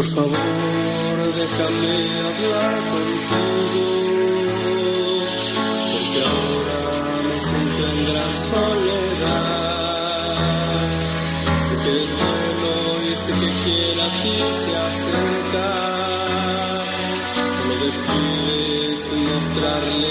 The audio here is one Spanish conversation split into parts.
Por favor, déjame hablar contigo, porque ahora me siento en soledad. Sé que es bueno y sé que quiere a ti se acerca. No lo descuides sin mostrarle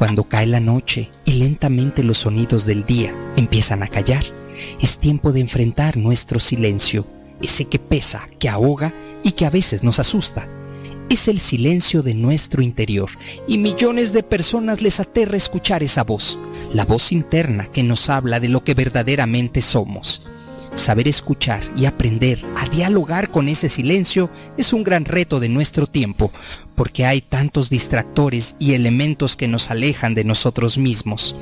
Cuando cae la noche y lentamente los sonidos del día empiezan a callar, es tiempo de enfrentar nuestro silencio, ese que pesa, que ahoga y que a veces nos asusta. Es el silencio de nuestro interior y millones de personas les aterra escuchar esa voz, la voz interna que nos habla de lo que verdaderamente somos. Saber escuchar y aprender a dialogar con ese silencio es un gran reto de nuestro tiempo, porque hay tantos distractores y elementos que nos alejan de nosotros mismos.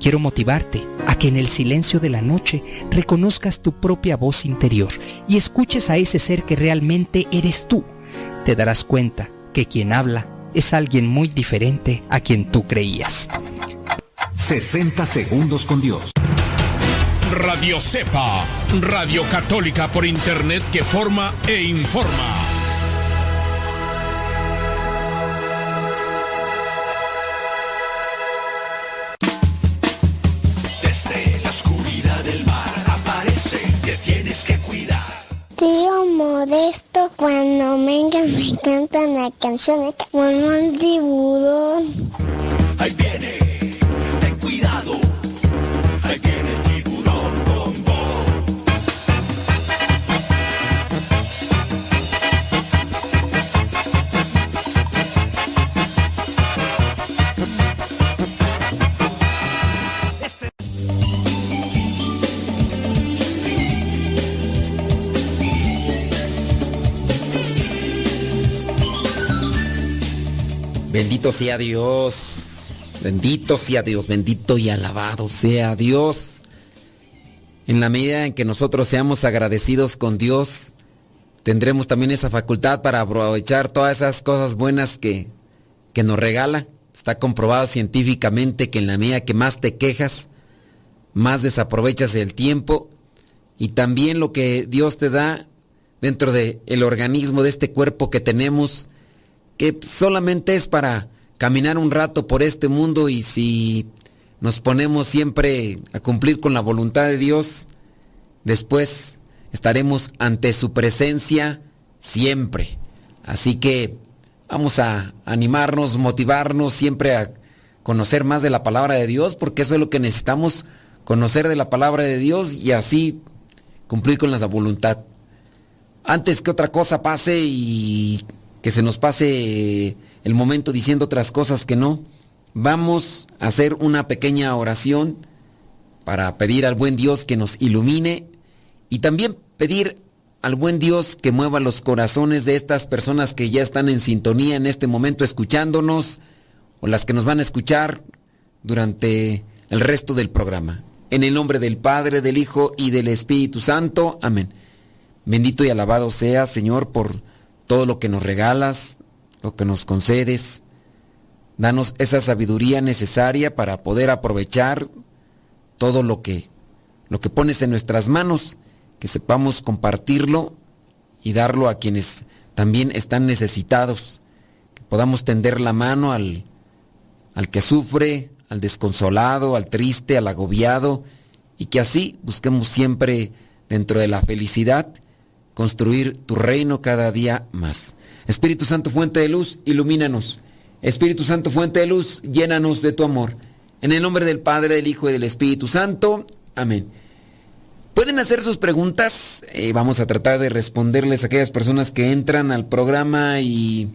Quiero motivarte a que en el silencio de la noche reconozcas tu propia voz interior y escuches a ese ser que realmente eres tú. Te darás cuenta que quien habla es alguien muy diferente a quien tú creías. 60 segundos con Dios. Radio Cepa, Radio Católica por Internet que forma e informa. Desde la oscuridad del mar aparece, te tienes que cuidar. Tío Modesto, cuando vengan me cantan la canción como un tiburón. Ahí viene, ten cuidado. Ahí viene Bendito sea Dios. Bendito sea Dios. Bendito y alabado sea Dios. En la medida en que nosotros seamos agradecidos con Dios, tendremos también esa facultad para aprovechar todas esas cosas buenas que, que nos regala. Está comprobado científicamente que en la medida que más te quejas, más desaprovechas el tiempo y también lo que Dios te da dentro del el organismo de este cuerpo que tenemos, que solamente es para caminar un rato por este mundo y si nos ponemos siempre a cumplir con la voluntad de Dios, después estaremos ante su presencia siempre. Así que vamos a animarnos, motivarnos siempre a conocer más de la palabra de Dios, porque eso es lo que necesitamos, conocer de la palabra de Dios y así cumplir con la voluntad. Antes que otra cosa pase y que se nos pase el momento diciendo otras cosas que no, vamos a hacer una pequeña oración para pedir al buen Dios que nos ilumine y también pedir al buen Dios que mueva los corazones de estas personas que ya están en sintonía en este momento escuchándonos o las que nos van a escuchar durante el resto del programa. En el nombre del Padre, del Hijo y del Espíritu Santo. Amén. Bendito y alabado sea, Señor, por todo lo que nos regalas, lo que nos concedes. Danos esa sabiduría necesaria para poder aprovechar todo lo que lo que pones en nuestras manos, que sepamos compartirlo y darlo a quienes también están necesitados, que podamos tender la mano al al que sufre, al desconsolado, al triste, al agobiado y que así busquemos siempre dentro de la felicidad construir tu reino cada día más. Espíritu Santo, fuente de luz, ilumínanos. Espíritu Santo, fuente de luz, llénanos de tu amor. En el nombre del Padre, del Hijo y del Espíritu Santo. Amén. Pueden hacer sus preguntas. Eh, vamos a tratar de responderles a aquellas personas que entran al programa y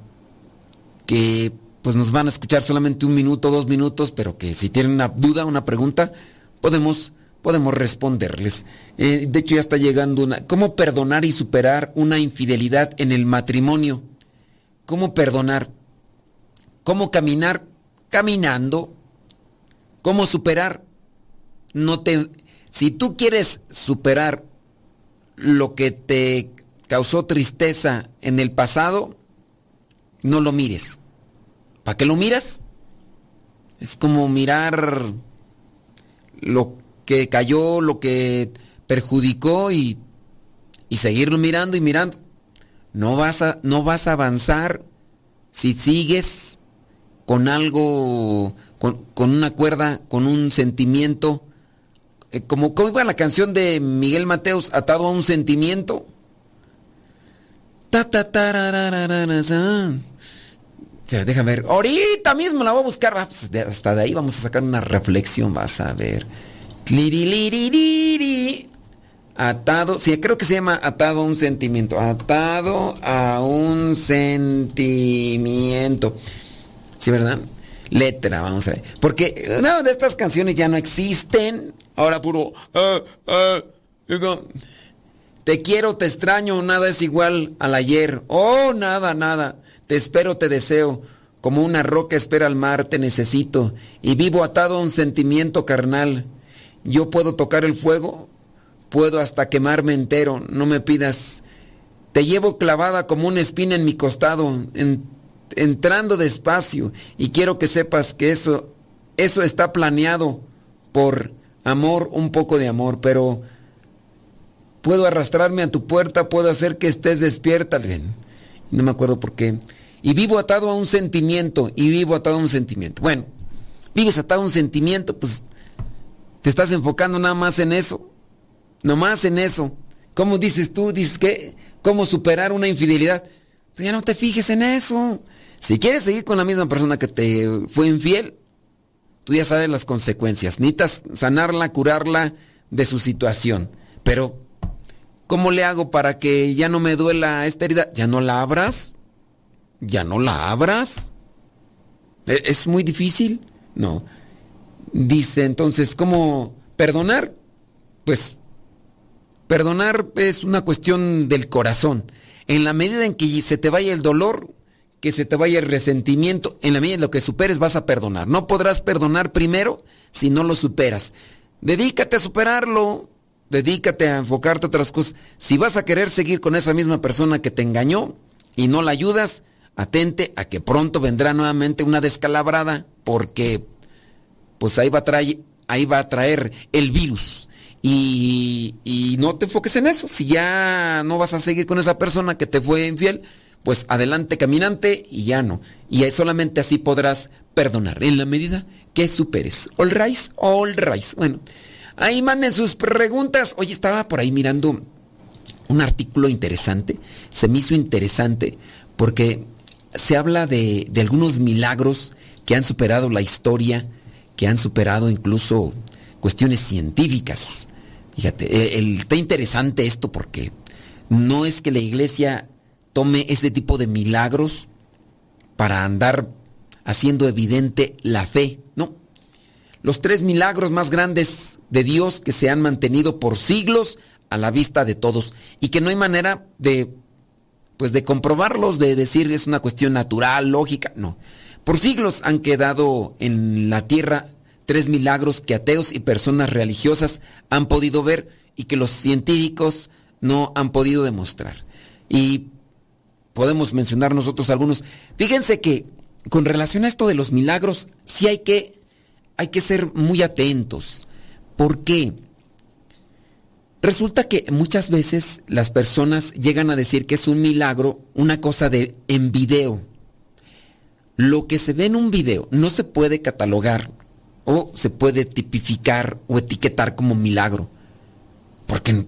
que pues nos van a escuchar solamente un minuto, dos minutos, pero que si tienen una duda, una pregunta, podemos podemos responderles. Eh, de hecho, ya está llegando una... ¿Cómo perdonar y superar una infidelidad en el matrimonio? ¿Cómo perdonar? ¿Cómo caminar? Caminando. ¿Cómo superar? No te... Si tú quieres superar lo que te causó tristeza en el pasado, no lo mires. ¿Para qué lo miras? Es como mirar lo que cayó, lo que perjudicó y, y seguirlo mirando y mirando. No vas, a, no vas a avanzar si sigues con algo, con, con una cuerda, con un sentimiento. Eh, como, ¿Cómo iba la canción de Miguel Mateos, atado a un sentimiento? Ta, ta, tararararara. Déjame ver. Ahorita mismo la voy a buscar. Pues, hasta de ahí vamos a sacar una reflexión. Vas a ver. Atado. Sí, creo que se llama atado a un sentimiento. Atado a un sentimiento. Sí, ¿verdad? Letra, vamos a ver. Porque no, de estas canciones ya no existen. Ahora puro. ah, Digo, te quiero, te extraño, nada es igual al ayer. Oh, nada, nada. Te espero, te deseo. Como una roca espera al mar, te necesito. Y vivo atado a un sentimiento carnal. Yo puedo tocar el fuego, puedo hasta quemarme entero. No me pidas. Te llevo clavada como una espina en mi costado, entrando despacio. Y quiero que sepas que eso, eso está planeado por amor, un poco de amor, pero puedo arrastrarme a tu puerta, puedo hacer que estés despierta. No me acuerdo por qué. Y vivo atado a un sentimiento, y vivo atado a un sentimiento. Bueno, vives atado a un sentimiento, pues te estás enfocando nada más en eso. Nomás en eso. ¿Cómo dices tú? Dices que, ¿cómo superar una infidelidad? Pues ya no te fijes en eso. Si quieres seguir con la misma persona que te fue infiel, tú ya sabes las consecuencias. Necesitas sanarla, curarla de su situación. Pero, ¿cómo le hago para que ya no me duela esta herida? ¿Ya no la abras? ¿Ya no la abras? ¿E-, ¿Es muy difícil? No. Dice entonces, ¿cómo perdonar? Pues perdonar es una cuestión del corazón. En la medida en que se te vaya el dolor, que se te vaya el resentimiento, en la medida en lo que superes vas a perdonar. No podrás perdonar primero si no lo superas. Dedícate a superarlo, dedícate a enfocarte a otras cosas. Si vas a querer seguir con esa misma persona que te engañó y no la ayudas, atente a que pronto vendrá nuevamente una descalabrada porque pues ahí va a traer, el virus. Y, y no te enfoques en eso. Si ya no vas a seguir con esa persona que te fue infiel, pues adelante caminante y ya no. Y solamente así podrás perdonar, en la medida que superes. All rise, all rise. Bueno, ahí manden sus preguntas. Oye, estaba por ahí mirando un artículo interesante. Se me hizo interesante porque se habla de algunos milagros que han superado la historia, que han superado incluso cuestiones científicas. Fíjate, eh, está interesante esto porque no es que la iglesia tome este tipo de milagros para andar haciendo evidente la fe, ¿no? Los tres milagros más grandes de Dios que se han mantenido por siglos a la vista de todos y que no hay manera de pues de comprobarlos, de decir es una cuestión natural, lógica, no. Por siglos han quedado en la tierra tres milagros que ateos y personas religiosas han podido ver y que los científicos no han podido demostrar. Y podemos mencionar nosotros algunos. Fíjense que con relación a esto de los milagros, sí hay que, hay que ser muy atentos. ¿Por qué? Resulta que muchas veces las personas llegan a decir que es un milagro una cosa de en video. Lo que se ve en un video no se puede catalogar o se puede tipificar o etiquetar como milagro. Porque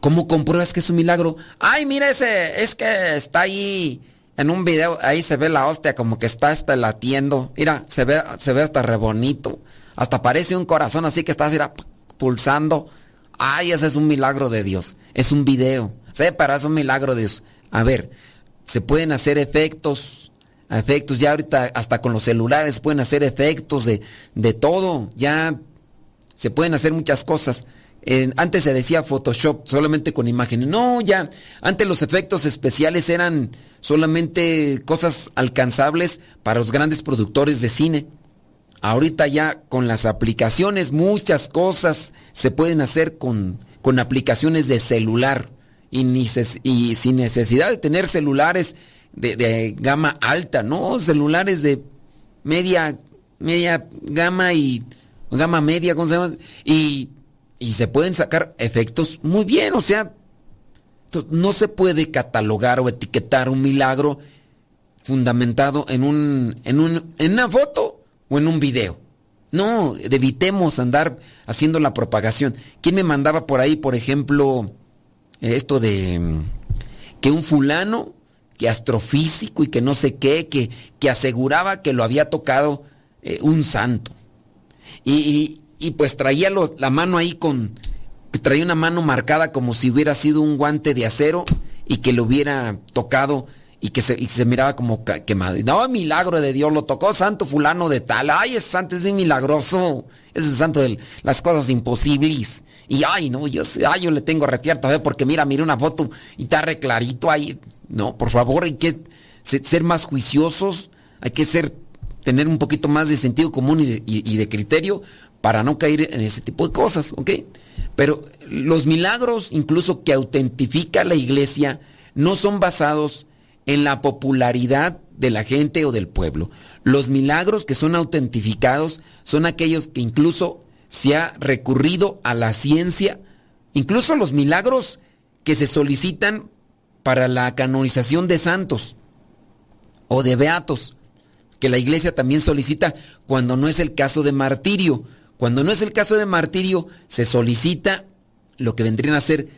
¿Cómo compruebas que es un milagro? Ay, mira ese, es que está ahí en un video, ahí se ve la hostia como que está hasta latiendo. Mira, se ve, se ve hasta re bonito. Hasta parece un corazón así que está así, pulsando. Ay, ese es un milagro de Dios. Es un video. Sí, pero es un milagro de Dios. A ver, se pueden hacer efectos, efectos, ya ahorita hasta con los celulares pueden hacer efectos de, de todo. Ya se pueden hacer muchas cosas antes se decía Photoshop solamente con imágenes. No, ya. Antes los efectos especiales eran solamente cosas alcanzables para los grandes productores de cine. Ahorita ya con las aplicaciones muchas cosas se pueden hacer con, con aplicaciones de celular y, ni y sin necesidad de tener celulares de, de, gama alta, no, celulares de media, media gama y gama media, ¿cómo se llama? Y y se pueden sacar efectos muy bien, o sea, no se puede catalogar o etiquetar un milagro fundamentado en, un, en, un, en una foto o en un video. No, evitemos andar haciendo la propagación. ¿Quién me mandaba por ahí, por ejemplo, esto de mm, que un fulano, astrofísico y que no sé qué, que, que aseguraba que lo había tocado eh, un santo? y, y pues traía la mano ahí con, traía una mano marcada como si hubiera sido un guante de acero y que lo hubiera tocado y que se, y se miraba como quemado. No, milagro de Dios, lo tocó santo fulano de tal. Ay, ese santo es milagroso. Es el santo de las cosas imposibles. Y ay, no, yo, ay, yo le tengo retear todavía porque mira, mira una foto y está re clarito ahí. No, por favor, hay que ser más juiciosos, hay que ser, tener un poquito más de sentido común y de, y de criterio para no caer en ese tipo de cosas, ¿ok? Pero los milagros, incluso que autentifica la iglesia, no son basados en la popularidad de la gente o del pueblo. Los milagros que son autentificados son aquellos que incluso se ha recurrido a la ciencia, incluso los milagros que se solicitan para la canonización de santos o de beatos, que la iglesia también solicita cuando no es el caso de martirio. Cuando no es el caso de martirio, se solicita lo que vendrían a ser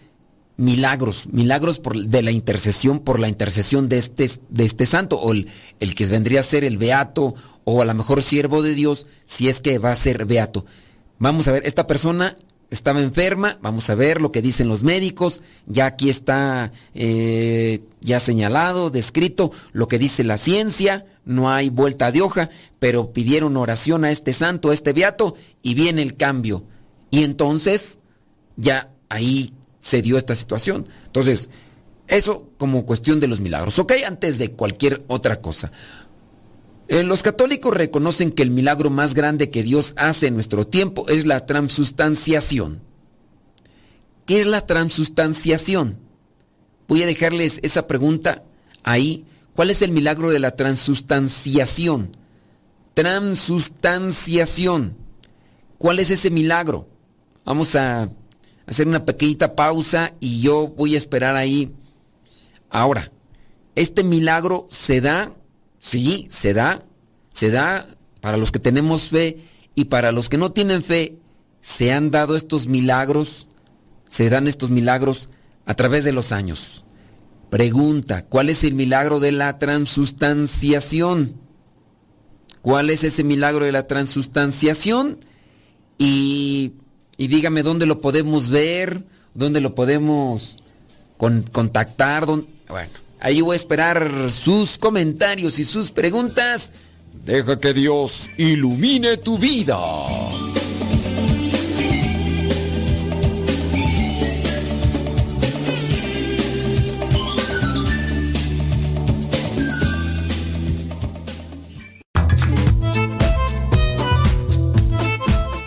milagros, milagros de la intercesión, por la intercesión de este, de este santo, o el, el, que vendría a ser el beato, o a lo mejor siervo de Dios, si es que va a ser beato. Vamos a ver, esta persona estaba enferma, vamos a ver lo que dicen los médicos, ya aquí está eh, ya señalado, descrito lo que dice la ciencia, no hay vuelta de hoja, pero pidieron oración a este santo, a este beato, y viene el cambio. Y entonces ya ahí se dio esta situación. Entonces, eso como cuestión de los milagros, ¿ok? Antes de cualquier otra cosa. Eh, los católicos reconocen que el milagro más grande que Dios hace en nuestro tiempo es la transustanciación. ¿Qué es la transustanciación? Voy a dejarles esa pregunta ahí. ¿Cuál es el milagro de la transustanciación? Transustanciación. ¿Cuál es ese milagro? Vamos a hacer una pequeñita pausa y yo voy a esperar ahí. Ahora, este milagro se da, sí, se da, se da para los que tenemos fe y para los que no tienen fe, se han dado estos milagros, se dan estos milagros a través de los años. Pregunta, ¿cuál es el milagro de la transustanciación? ¿Cuál es ese milagro de la transustanciación? Y y dígame dónde lo podemos ver, dónde lo podemos contactar. Bueno, ahí voy a esperar sus comentarios y sus preguntas. Deja que Dios ilumine tu vida.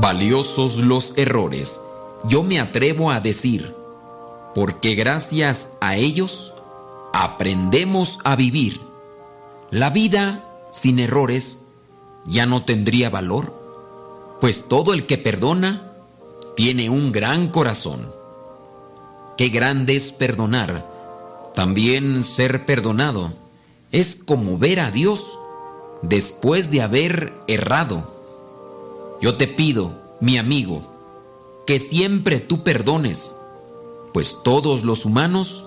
Valiosos los errores, yo me atrevo a decir, porque gracias a ellos aprendemos a vivir. La vida sin errores ya no tendría valor, pues todo el que perdona tiene un gran corazón. Qué grande es perdonar, también ser perdonado. Es como ver a Dios después de haber errado. Yo te pido, mi amigo, que siempre tú perdones, pues todos los humanos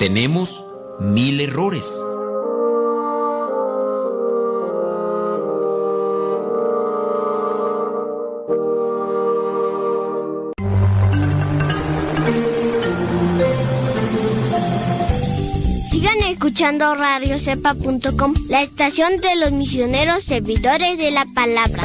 tenemos mil errores. Sigan escuchando radiocepa.com, la estación de los misioneros servidores de la palabra.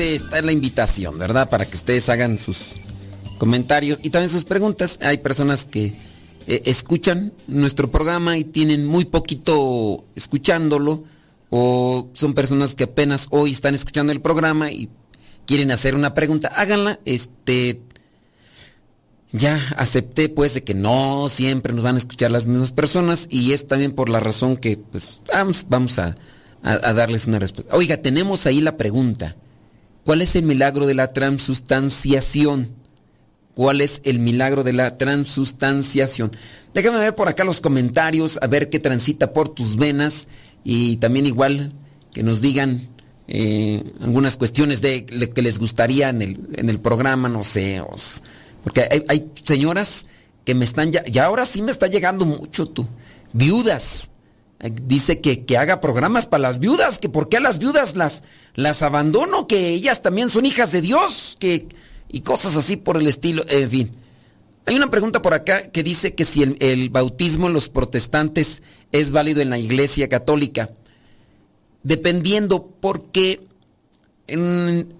Eh, está la invitación, ¿verdad? Para que ustedes hagan sus comentarios y también sus preguntas. Hay personas que eh, escuchan nuestro programa y tienen muy poquito escuchándolo o son personas que apenas hoy están escuchando el programa y quieren hacer una pregunta, háganla. Este ya acepté pues de que no siempre nos van a escuchar las mismas personas y es también por la razón que pues vamos, vamos a, a darles una respuesta. Oiga, tenemos ahí la pregunta. ¿Cuál es el milagro de la transustanciación? ¿Cuál es el milagro de la transustanciación? Déjame ver por acá los comentarios, a ver qué transita por tus venas y también igual que nos digan eh, algunas cuestiones de, que les gustaría en el, en el programa, no sé, porque hay, señoras que me están ya, y ahora sí me está llegando mucho tú, viudas. Dice que, que haga programas para las viudas, que por qué a las viudas las, las abandono, que ellas también son hijas de Dios, que, y cosas así por el estilo, en fin. Hay una pregunta por acá que dice que si el, bautismo en los protestantes es válido en la iglesia católica. Dependiendo, porque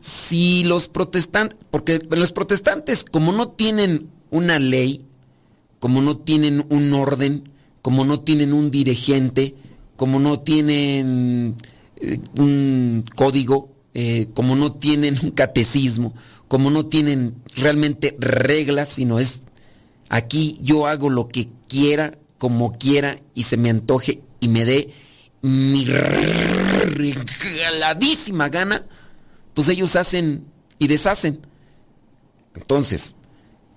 si los protestantes, porque los protestantes, como no tienen una ley, como no tienen un orden, como no tienen un dirigente, como no tienen eh, un código, eh, como no tienen un catecismo, como no tienen realmente reglas, sino es Aquí yo hago lo que quiera, como quiera, y se me antoje y me dé mi regaladísima gana, pues ellos hacen y deshacen. Entonces,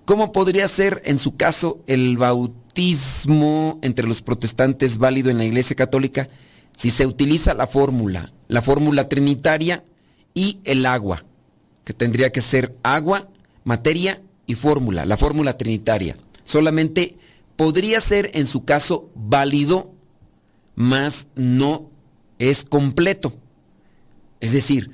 ¿cómo podría ser en su caso el bautismo entre los protestantes válido en la Iglesia Católica si se utiliza la fórmula, la fórmula trinitaria y el agua, que tendría que ser agua, materia y fórmula, la fórmula trinitaria. Solamente podría ser en su caso válido, mas no es completo. Es decir,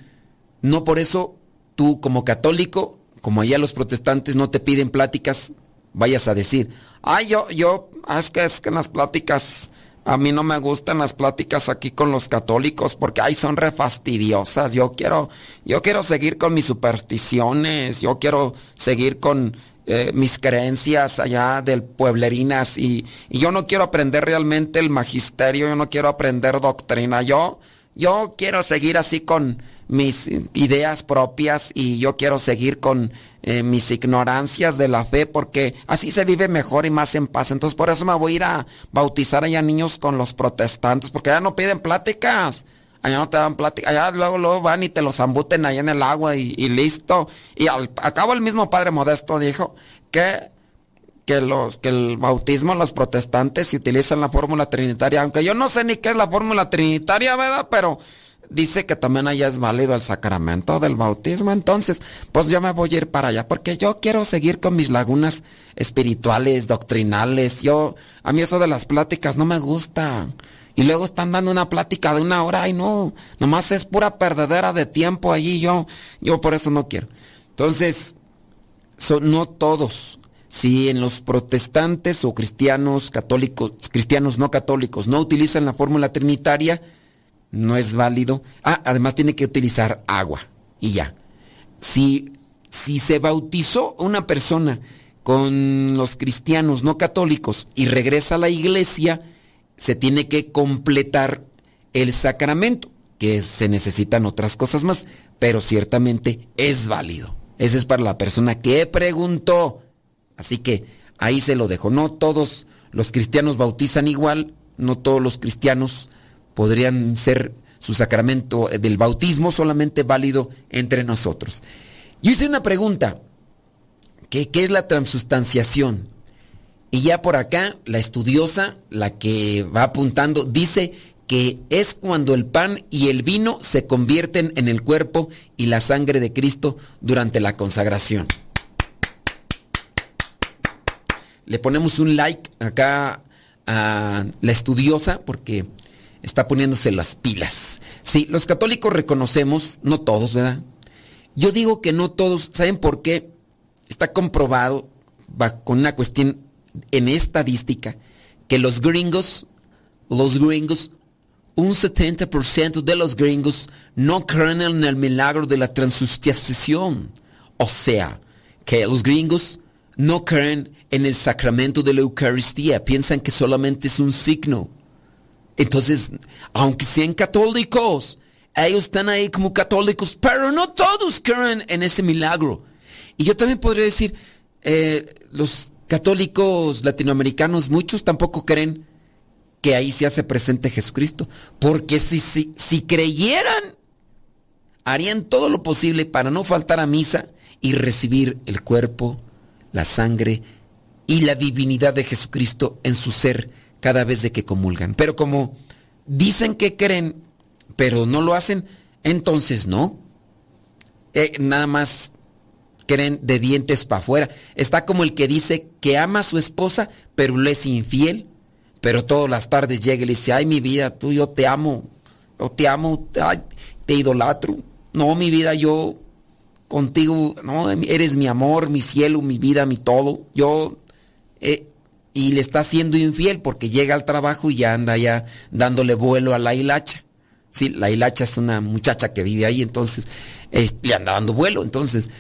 no por eso tú como católico, como allá los protestantes no te piden pláticas, vayas a decir, ay, yo, yo, es que es que en las pláticas a mí no me gustan las pláticas aquí con los católicos porque ay son re fastidiosas. Yo quiero, yo quiero seguir con mis supersticiones, yo quiero seguir con eh, mis creencias allá del pueblerinas y, yo no quiero aprender realmente el magisterio, yo no quiero aprender doctrina. Yo, yo quiero seguir así con mis ideas propias y yo quiero seguir con eh, mis ignorancias de la fe porque así se vive mejor y más en paz. Entonces por eso me voy a ir a bautizar allá niños con los protestantes porque allá no piden pláticas. Allá no te dan plática, allá luego, luego van y te los zambuten ahí en el agua y, listo. Y al, cabo el mismo Padre Modesto dijo que, que, los, que el bautismo los protestantes utilizan la fórmula trinitaria, aunque yo no sé ni qué es la fórmula trinitaria, ¿verdad? Pero dice que también allá es válido el sacramento del bautismo, entonces, pues yo me voy a ir para allá, porque yo quiero seguir con mis lagunas espirituales, doctrinales, yo, a mí eso de las pláticas no me gusta. Y luego están dando una plática de una hora, y no, nomás es pura perdedera de tiempo allí, yo, yo por eso no quiero. Entonces, no todos, si en los protestantes o cristianos católicos, cristianos no católicos, no utilizan la fórmula trinitaria, no es válido. Ah, además tiene que utilizar agua y ya. Si, si se bautizó una persona con los cristianos no católicos y regresa a la iglesia, se tiene que completar el sacramento, que se necesitan otras cosas más, pero ciertamente es válido. Ese es para la persona que preguntó. Así que ahí se lo dejo. No todos los cristianos bautizan igual, no todos los cristianos podrían ser su sacramento del bautismo solamente válido entre nosotros. Yo hice una pregunta, ¿qué, es la transustanciación? Y ya por acá, la estudiosa, la que va apuntando, dice que es cuando el pan y el vino se convierten en el cuerpo y la sangre de Cristo durante la consagración. Le ponemos un like acá a la estudiosa porque está poniéndose las pilas. Sí, los católicos reconocemos, no todos, ¿verdad? Yo digo que no todos, ¿saben por qué? Está comprobado con una cuestión en estadística que los gringos, los gringos un 70% de los gringos no creen en el milagro de la transustanciación. O sea, que los gringos no creen en el sacramento de la Eucaristía, piensan que solamente es un signo. Entonces, aunque sean católicos, ellos están ahí como católicos, pero no todos creen en ese milagro. Y yo también podría decir, eh, los católicos latinoamericanos, muchos tampoco creen que ahí se hace presente Jesucristo. Porque si, si, si creyeran, harían todo lo posible para no faltar a misa y recibir el cuerpo, la sangre y la divinidad de Jesucristo en su ser cada vez de que comulgan. Pero como dicen que creen, pero no lo hacen, entonces no. Eh, nada más creen de dientes para afuera. Está como el que dice que ama a su esposa, pero le es infiel. Pero todas las tardes llega y le dice, ay mi vida, tú yo te amo, yo te amo, te idolatro. No, mi vida, yo contigo, no, eres mi amor, mi cielo, mi vida, mi todo. Yo, eh, y le está siendo infiel porque llega al trabajo y ya anda ya dándole vuelo a la hilacha. Sí, la hilacha es una muchacha que vive ahí, entonces le anda dando vuelo. Entonces,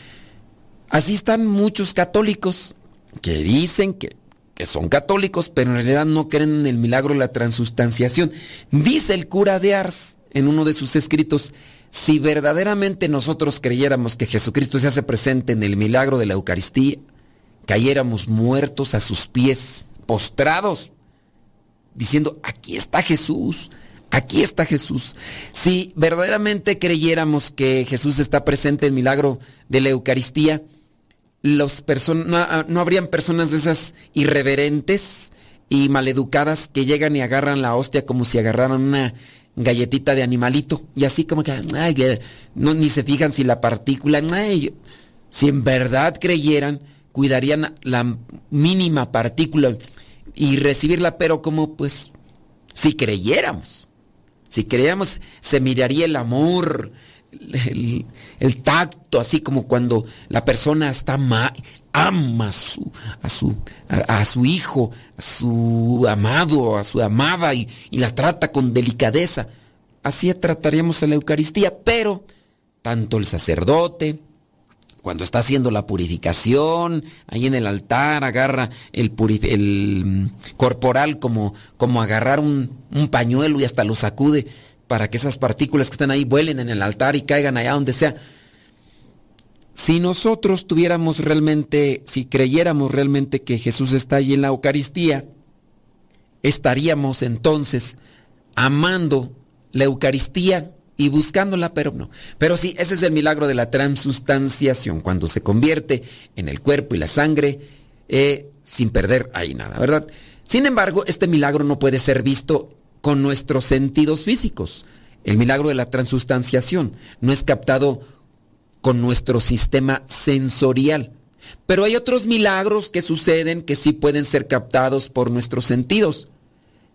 así están muchos católicos que dicen que que son católicos, pero en realidad no creen en el milagro de la transustanciación. Dice el cura de Ars en uno de sus escritos, si verdaderamente nosotros creyéramos que Jesucristo se hace presente en el milagro de la Eucaristía, cayéramos muertos a sus pies, postrados, diciendo, aquí está Jesús, aquí está Jesús. Si verdaderamente creyéramos que Jesús está presente en el milagro de la Eucaristía, los no, no habrían personas de esas irreverentes y maleducadas que llegan y agarran la hostia como si agarraran una galletita de animalito y así como que no, ni se fijan si la partícula si en verdad creyeran cuidarían la mínima partícula y recibirla pero como pues si creyéramos si creyéramos se miraría el amor el, tacto, así como cuando la persona está ama a su, a su, a, su hijo, a su amado, a su amada y, y la trata con delicadeza. Así trataríamos a la Eucaristía, pero tanto el sacerdote, cuando está haciendo la purificación, ahí en el altar agarra el, el mm, corporal como, como agarrar un, un, pañuelo y hasta lo sacude para que esas partículas que están ahí vuelen en el altar y caigan allá donde sea. Si nosotros tuviéramos realmente, si creyéramos realmente que Jesús está allí en la Eucaristía, estaríamos entonces amando la Eucaristía y buscándola, pero no. Pero sí, ese es el milagro de la transustanciación, cuando se convierte en el cuerpo y la sangre eh, sin perder ahí nada, ¿verdad? Sin embargo, este milagro no puede ser visto con nuestros sentidos físicos. El milagro de la transustanciación no es captado con nuestro sistema sensorial. Pero hay otros milagros que suceden que sí pueden ser captados por nuestros sentidos.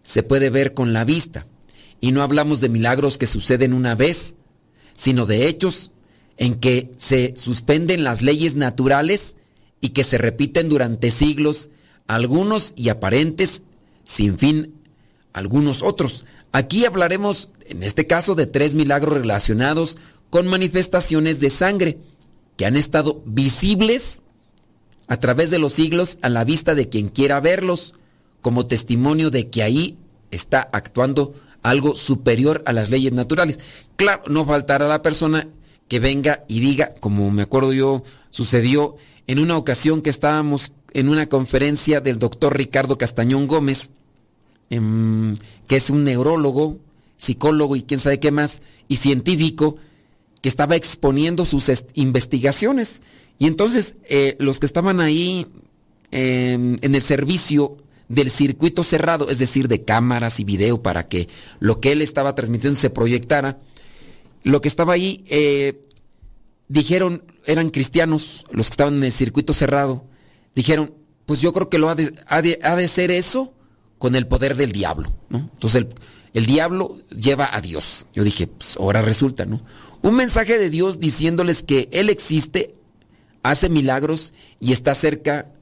Se puede ver con la vista. Y no hablamos de milagros que suceden una vez, sino de hechos en que se suspenden las leyes naturales y que se repiten durante siglos, algunos y aparentes, sin fin algunos otros. Aquí hablaremos, en este caso, de tres milagros relacionados con manifestaciones de sangre que han estado visibles a través de los siglos a la vista de quien quiera verlos, como testimonio de que ahí está actuando algo superior a las leyes naturales. Claro, no faltará la persona que venga y diga, como me acuerdo yo, sucedió en una ocasión que estábamos en una conferencia del doctor Ricardo Castañón Gómez, Em, que es un neurólogo, psicólogo y quién sabe qué más, y científico, que estaba exponiendo sus investigaciones. Y entonces eh, los que estaban ahí em, en el servicio del circuito cerrado, es decir, de cámaras y video para que lo que él estaba transmitiendo se proyectara, lo que estaba ahí, eh, dijeron, eran cristianos, los que estaban en el circuito cerrado, dijeron, pues yo creo que lo ha de, ha de ser eso con el poder del diablo, ¿no? Entonces el, diablo lleva a Dios. Yo dije, pues ahora resulta, ¿no? Un mensaje de Dios diciéndoles que Él existe, hace milagros y está cerca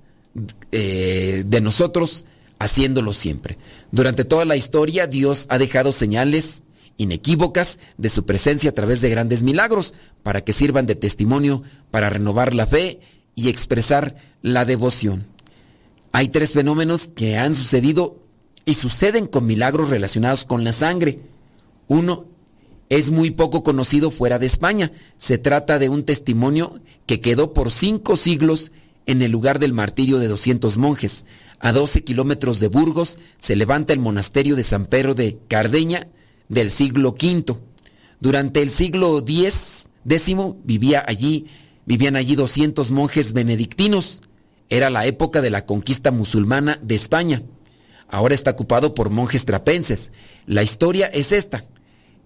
eh, de nosotros haciéndolo siempre. Durante toda la historia Dios ha dejado señales inequívocas de su presencia a través de grandes milagros, para que sirvan de testimonio para renovar la fe y expresar la devoción. Hay tres fenómenos que han sucedido y suceden con milagros relacionados con la sangre. Uno es muy poco conocido fuera de España. Se trata de un testimonio que quedó por cinco siglos en el lugar del martirio de 200 monjes. A 12 kilómetros de Burgos se levanta el monasterio de San Pedro de Cardeña del siglo V. Durante el siglo X, décimo, vivía allí, vivían allí 200 monjes benedictinos. Era la época de la conquista musulmana de España. Ahora está ocupado por monjes trapenses. La historia es esta.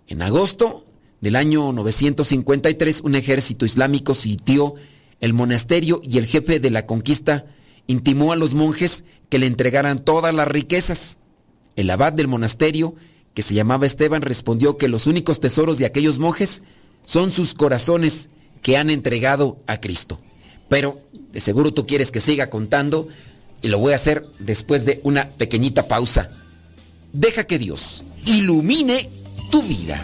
En agosto del año 953, un ejército islámico sitió el monasterio y el jefe de la conquista intimó a los monjes que le entregaran todas las riquezas. El abad del monasterio, que se llamaba Esteban, respondió que los únicos tesoros de aquellos monjes son sus corazones que han entregado a Cristo. Pero de seguro tú quieres que siga contando y lo voy a hacer después de una pequeñita pausa. Deja que Dios ilumine tu vida.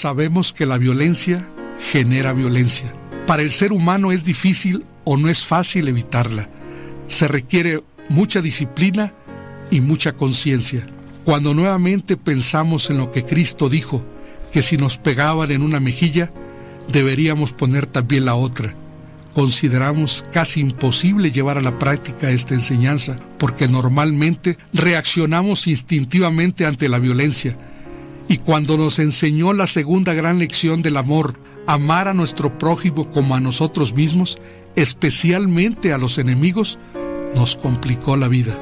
Sabemos que la violencia genera violencia. Para el ser humano es difícil o no es fácil evitarla. Se requiere mucha disciplina y mucha conciencia. Cuando nuevamente pensamos en lo que Cristo dijo, que si nos pegaban en una mejilla, deberíamos poner también la otra. Consideramos casi imposible llevar a la práctica esta enseñanza porque normalmente reaccionamos instintivamente ante la violencia. Y cuando nos enseñó la segunda gran lección del amor, amar a nuestro prójimo como a nosotros mismos, especialmente a los enemigos, nos complicó la vida.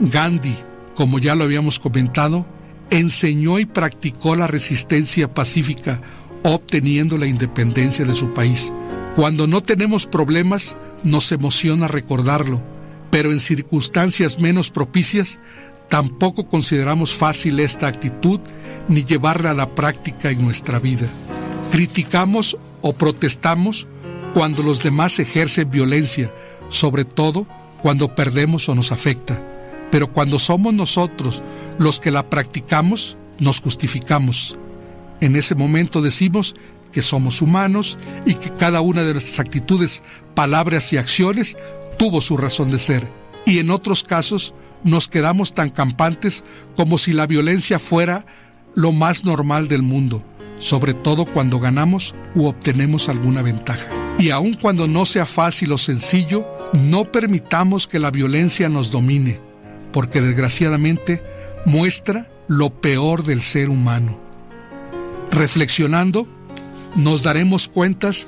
Gandhi, como ya lo habíamos comentado, enseñó y practicó la resistencia pacífica, obteniendo la independencia de su país. Cuando no tenemos problemas, nos emociona recordarlo, pero en circunstancias menos propicias, tampoco consideramos fácil esta actitud ni llevarla a la práctica en nuestra vida. Criticamos o protestamos cuando los demás ejercen violencia, sobre todo cuando perdemos o nos afecta pero cuando somos nosotros los que la practicamos, nos justificamos. En ese momento decimos que somos humanos y que cada una de nuestras actitudes, palabras y acciones tuvo su razón de ser. Y en otros casos nos quedamos tan campantes como si la violencia fuera lo más normal del mundo, sobre todo cuando ganamos u obtenemos alguna ventaja. Y aun cuando no sea fácil o sencillo, no permitamos que la violencia nos domine porque desgraciadamente muestra lo peor del ser humano. Reflexionando, nos daremos cuentas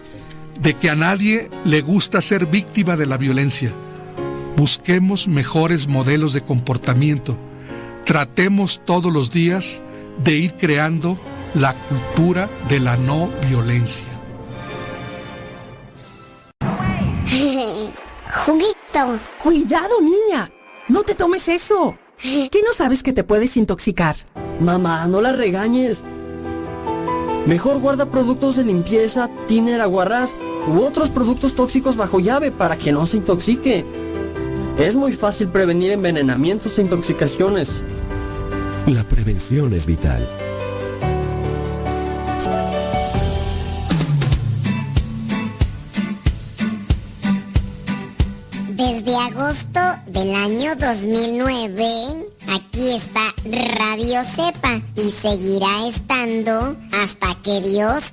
de que a nadie le gusta ser víctima de la violencia. Busquemos mejores modelos de comportamiento. Tratemos todos los días de ir creando la cultura de la no violencia. Juguito. Cuidado, niña. No te tomes eso. ¿Qué no sabes que te puedes intoxicar? Mamá, no la regañes. Mejor guarda productos de limpieza, tiner, aguarrás u otros productos tóxicos bajo llave para que no se intoxique. Es muy fácil prevenir envenenamientos e intoxicaciones. La prevención es vital. Desde agosto del año 2009, aquí está Radio Cepa y seguirá estando hasta que Dios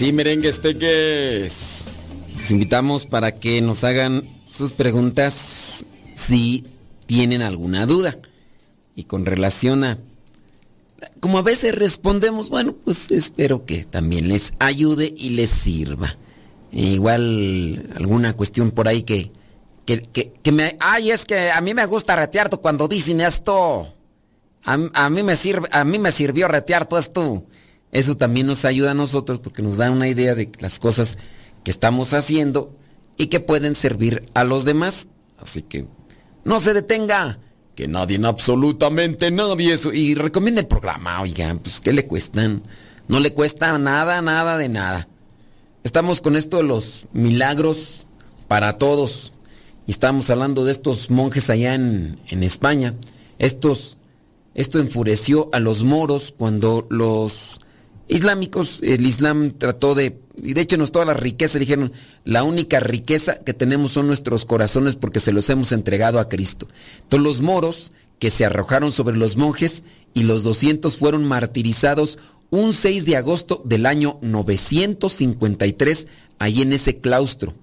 Así, merengues peques. Les invitamos para que nos hagan sus preguntas si tienen alguna duda. Y con relación a... Como a veces respondemos, bueno, pues espero que también les ayude y les sirva. E igual alguna cuestión por ahí que, que, que, que me... Ay, es que a mí me gusta retear tú cuando dicen esto. A, a, mí me sirve, a mí me sirvió retear todo esto. Eso también nos ayuda a nosotros porque nos da una idea de las cosas que estamos haciendo y que pueden servir a los demás. Así que no se detenga, que nadie, absolutamente nadie eso. Y recomienda el programa, oigan, pues ¿qué le cuestan? No le cuesta nada, nada de nada. Estamos con esto de los milagros para todos. Y estamos hablando de estos monjes allá en, en España. Estos, esto enfureció a los moros cuando los islámicos, el Islam trató de, y de hecho nos toda la riqueza, dijeron, la única riqueza que tenemos son nuestros corazones porque se los hemos entregado a Cristo. Entonces los moros que se arrojaron sobre los monjes y los 200 fueron martirizados un 6 de agosto del año 953 ahí en ese claustro.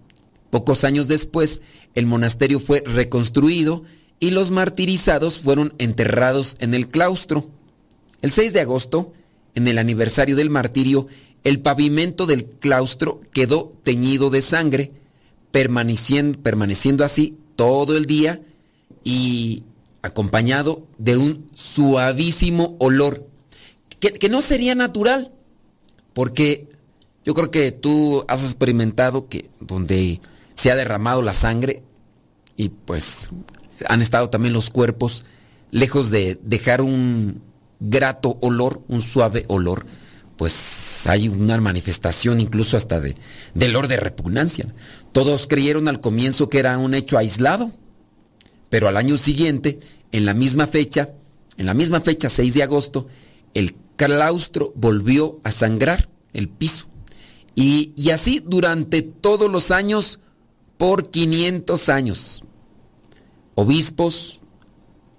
Pocos años después, el monasterio fue reconstruido y los martirizados fueron enterrados en el claustro. El 6 de agosto, en el aniversario del martirio, el pavimento del claustro quedó teñido de sangre, permaneciendo, permaneciendo así todo el día y acompañado de un suavísimo olor, que, que, no sería natural, porque yo creo que tú has experimentado que donde se ha derramado la sangre y pues han estado también los cuerpos, lejos de dejar un, grato olor, un suave olor, pues hay una manifestación incluso hasta de, del olor de repugnancia. Todos creyeron al comienzo que era un hecho aislado, pero al año siguiente, en la misma fecha, en la misma fecha, 6 de agosto, el claustro volvió a sangrar el piso. Y, y así durante todos los años, por 500 años. Obispos,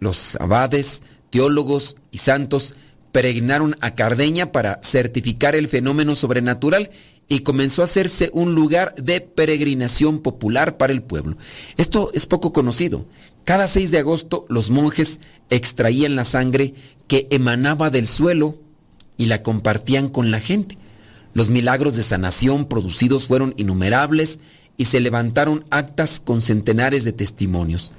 los abades, teólogos y santos peregrinaron a Cardeña para certificar el fenómeno sobrenatural y comenzó a hacerse un lugar de peregrinación popular para el pueblo. Esto es poco conocido. Cada 6 de agosto los monjes extraían la sangre que emanaba del suelo y la compartían con la gente. Los milagros de sanación producidos fueron innumerables y se levantaron actas con centenares de testimonios.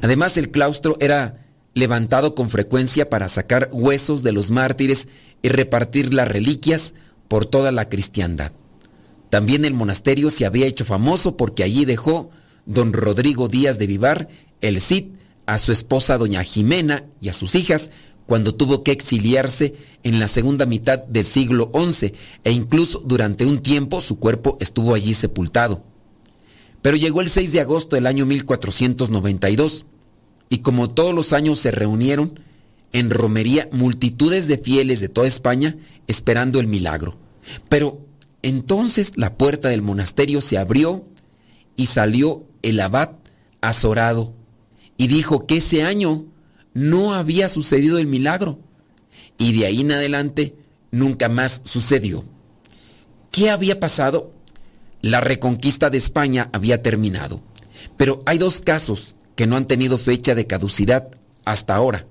Además el claustro era levantado con frecuencia para sacar huesos de los mártires y repartir las reliquias por toda la cristiandad. También el monasterio se había hecho famoso porque allí dejó don Rodrigo Díaz de Vivar, el Cid, a su esposa doña Jimena y a sus hijas cuando tuvo que exiliarse en la segunda mitad del siglo XI e incluso durante un tiempo su cuerpo estuvo allí sepultado. Pero llegó el 6 de agosto del año 1492 y como todos los años se reunieron en romería multitudes de fieles de toda España esperando el milagro. Pero entonces la puerta del monasterio se abrió y salió el abad azorado y dijo que ese año no había sucedido el milagro y de ahí en adelante nunca más sucedió. ¿Qué había pasado? La reconquista de España había terminado. Pero hay dos casos que no han tenido fecha de caducidad hasta ahora.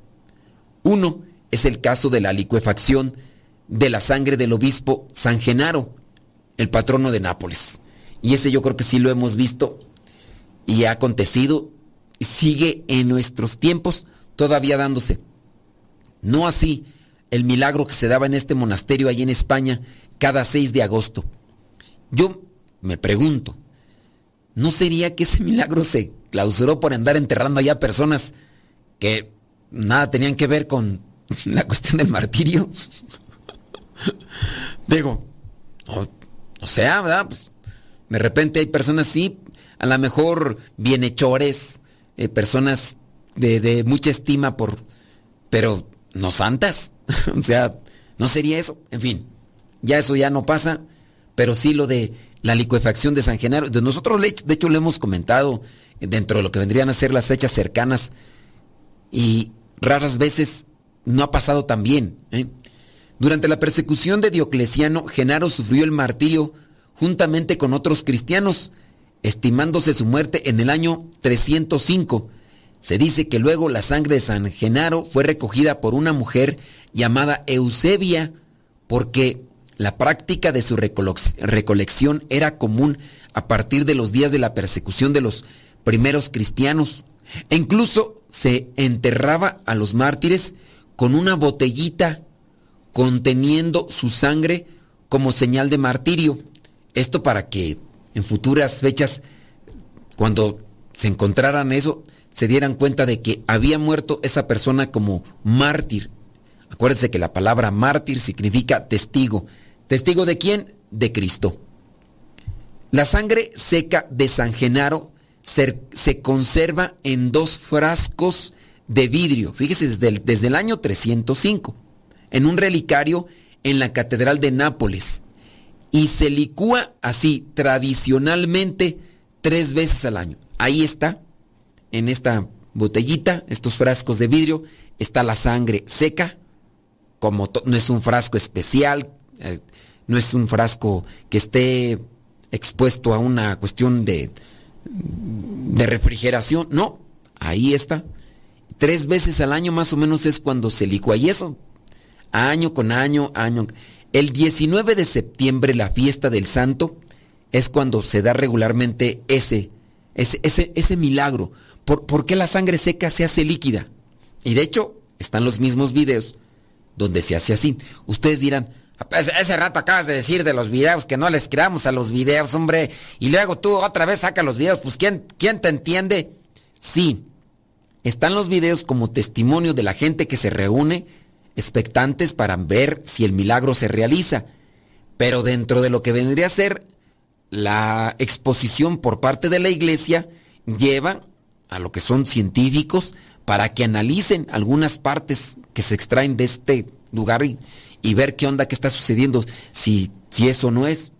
Uno es el caso de la licuefacción de la sangre del obispo San Genaro, el patrono de Nápoles. Y ese yo creo que sí lo hemos visto y ha acontecido, sigue en nuestros tiempos todavía dándose. No así el milagro que se daba en este monasterio allí en España cada 6 de agosto. Yo me pregunto, ¿no sería que ese milagro se clausuró por andar enterrando allá personas que nada tenían que ver con la cuestión del martirio? Digo, o, sea, ¿verdad? Pues, de repente hay personas, sí, a lo mejor bienhechores, eh, personas de, mucha estima por, pero no santas. o sea, no sería eso. En fin, ya eso ya no pasa, pero sí lo de la licuefacción de San Genaro. De nosotros, de hecho, lo hemos comentado dentro de lo que vendrían a ser las fechas cercanas y raras veces no ha pasado tan bien. ¿eh? Durante la persecución de Diocleciano, Genaro sufrió el martirio juntamente con otros cristianos, estimándose su muerte en el año 305. Se dice que luego la sangre de San Genaro fue recogida por una mujer llamada Eusebia, porque la práctica de su recolección era común a partir de los días de la persecución de los primeros cristianos. E incluso se enterraba a los mártires con una botellita conteniendo su sangre como señal de martirio. Esto para que en futuras fechas, cuando se encontraran eso, se dieran cuenta de que había muerto esa persona como mártir. Acuérdense que la palabra mártir significa testigo. ¿Testigo de quién? De Cristo. La sangre seca de San Genaro se, se conserva en dos frascos de vidrio, fíjese, desde el, desde el año 305, en un relicario en la Catedral de Nápoles. Y se licúa así, tradicionalmente, tres veces al año. Ahí está, en esta botellita, estos frascos de vidrio, está la sangre seca, como no es un frasco especial, eh, no es un frasco que esté expuesto a una cuestión de, de refrigeración, no, ahí está. Tres veces al año más o menos es cuando se licúa y eso, año con año, año. El 19 de septiembre, la fiesta del santo, es cuando se da regularmente ese, ese, ese, ese milagro. ¿Por, ¿Por qué la sangre seca se hace líquida? Y de hecho, están los mismos videos donde se hace así. Ustedes dirán, ese rato acabas de decir de los videos que no les creamos a los videos, hombre, y luego tú otra vez saca los videos, pues ¿quién, quién te entiende? Sí, están los videos como testimonio de la gente que se reúne expectantes para ver si el milagro se realiza, pero dentro de lo que vendría a ser la exposición por parte de la iglesia, lleva a lo que son científicos para que analicen algunas partes que se extraen de este lugar y, y ver qué onda, qué está sucediendo, si, si eso no es.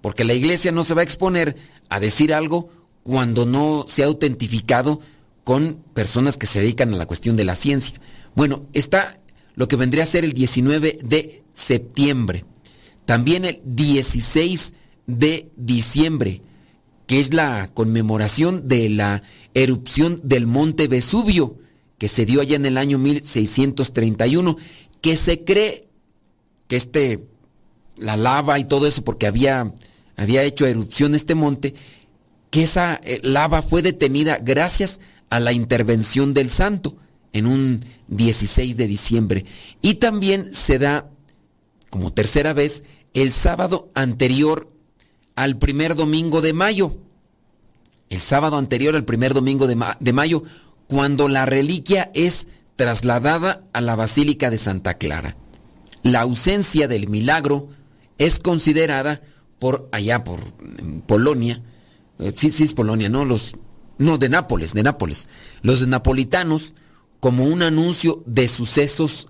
Porque la iglesia no se va a exponer a decir algo cuando no se ha autentificado con personas que se dedican a la cuestión de la ciencia. Bueno, está lo que vendría a ser el 19 de septiembre. También el 16 de diciembre, que es la conmemoración de la erupción del monte Vesubio, que se dio allá en el año 1631, que se cree que este, la lava y todo eso, porque había, había hecho erupción este monte, que esa eh, lava fue detenida gracias a la intervención del santo en un 16 de diciembre. Y también se da, como tercera vez, el sábado anterior al primer domingo de mayo. El sábado anterior al primer domingo de, de mayo, cuando la reliquia es trasladada a la Basílica de Santa Clara la ausencia del milagro es considerada por allá, por Polonia, eh, sí, sí es Polonia, ¿no? Los, no, de Nápoles, de Nápoles. Los napolitanos como un anuncio de sucesos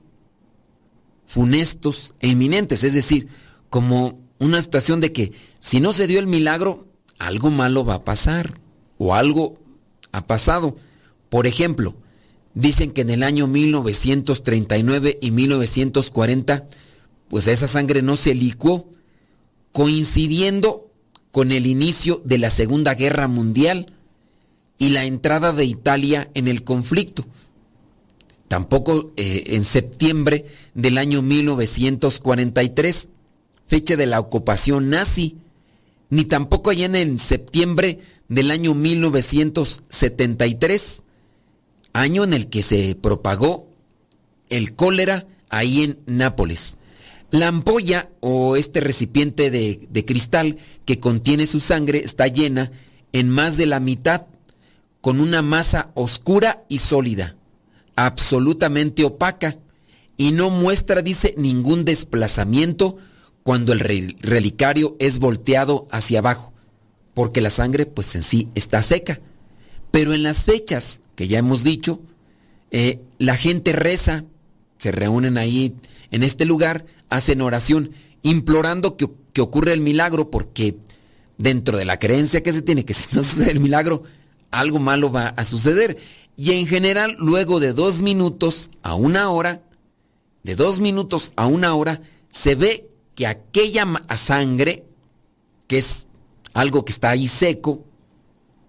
funestos e inminentes, es decir, como una situación de que si no se dio el milagro, algo malo va a pasar o algo ha pasado. Por ejemplo, Dicen que en el año 1939 y 1940, pues esa sangre no se licuó coincidiendo con el inicio de la Segunda Guerra Mundial y la entrada de Italia en el conflicto. Tampoco eh, en septiembre del año 1943, fecha de la ocupación nazi, ni tampoco allá en septiembre del año 1973, año en el que se propagó el cólera ahí en Nápoles. La ampolla o este recipiente de, de, cristal que contiene su sangre está llena en más de la mitad con una masa oscura y sólida, absolutamente opaca, y no muestra, dice, ningún desplazamiento cuando el relicario es volteado hacia abajo, porque la sangre pues en sí está seca. Pero en las fechas que ya hemos dicho, eh, la gente reza, se reúnen ahí en este lugar, hacen oración, implorando que, que ocurra el milagro, porque dentro de la creencia que se tiene, que si no sucede el milagro, algo malo va a suceder. Y en general, luego de dos minutos a una hora, de dos minutos a una hora, se ve que aquella sangre, que es algo que está ahí seco,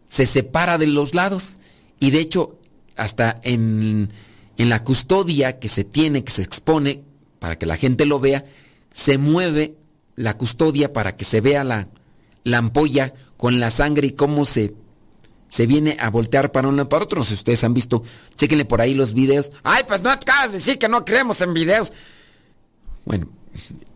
se separa de los lados. Y de hecho, hasta en, en la custodia que se tiene, que se expone, para que la gente lo vea, se mueve la custodia para que se vea la, la ampolla con la sangre y cómo se, se viene a voltear para uno y para otro. No sé si ustedes han visto, chequenle por ahí los videos. Ay, pues no acabas de decir que no creemos en videos. Bueno,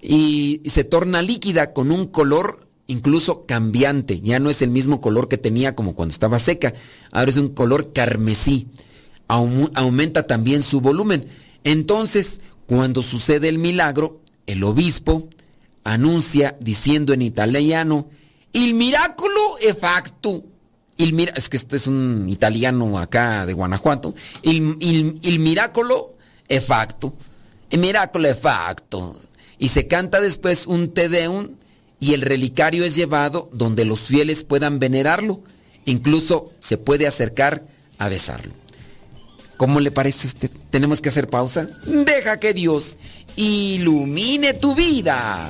y se torna líquida con un color incluso cambiante. Ya no es el mismo color que tenía como cuando estaba seca. Ahora es un color carmesí. aumenta también su volumen. Entonces, cuando sucede el milagro, el obispo anuncia diciendo en italiano, il miracolo è fatto. Il es que este es un italiano acá de Guanajuato. Il, miracolo è fatto. Il miracolo è fatto y se canta después un Te Deum y el relicario es llevado donde los fieles puedan venerarlo. Incluso se puede acercar a besarlo. ¿Cómo le parece a usted? ¿Tenemos que hacer pausa? Deja que Dios ilumine tu vida.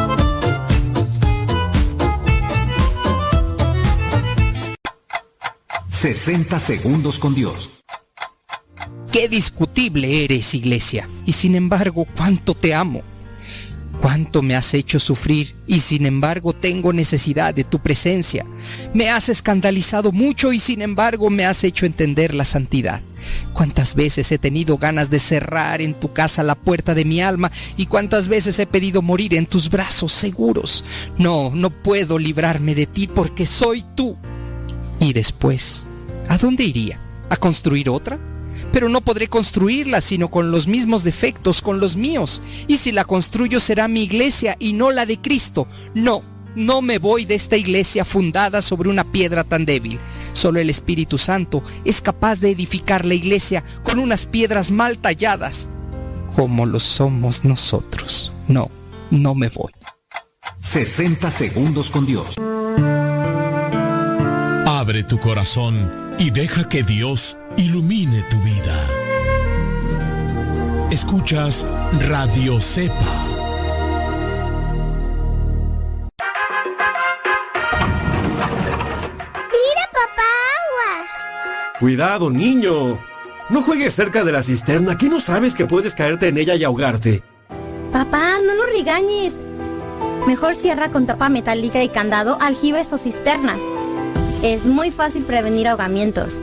60 segundos con Dios. Qué discutible eres, iglesia. Y sin embargo, cuánto te amo. Cuánto me has hecho sufrir y sin embargo tengo necesidad de tu presencia. Me has escandalizado mucho y sin embargo me has hecho entender la santidad. Cuántas veces he tenido ganas de cerrar en tu casa la puerta de mi alma y cuántas veces he pedido morir en tus brazos seguros. No, no puedo librarme de ti porque soy tú. Y después, ¿A dónde iría? ¿A construir otra? Pero no podré construirla sino con los mismos defectos, con los míos. Y si la construyo será mi iglesia y no la de Cristo. No, no me voy de esta iglesia fundada sobre una piedra tan débil. Solo el Espíritu Santo es capaz de edificar la iglesia con unas piedras mal talladas, como lo somos nosotros. No, no me voy. 60 segundos con Dios. Abre tu corazón y deja que Dios ilumine tu vida. Escuchas Radio Cepa. Mira, papá, agua. Cuidado, niño. No juegues cerca de la cisterna, que no sabes que puedes caerte en ella y ahogarte. Papá, no lo regañes. Mejor cierra con tapa metálica y candado aljibes o cisternas. Es muy fácil prevenir ahogamientos.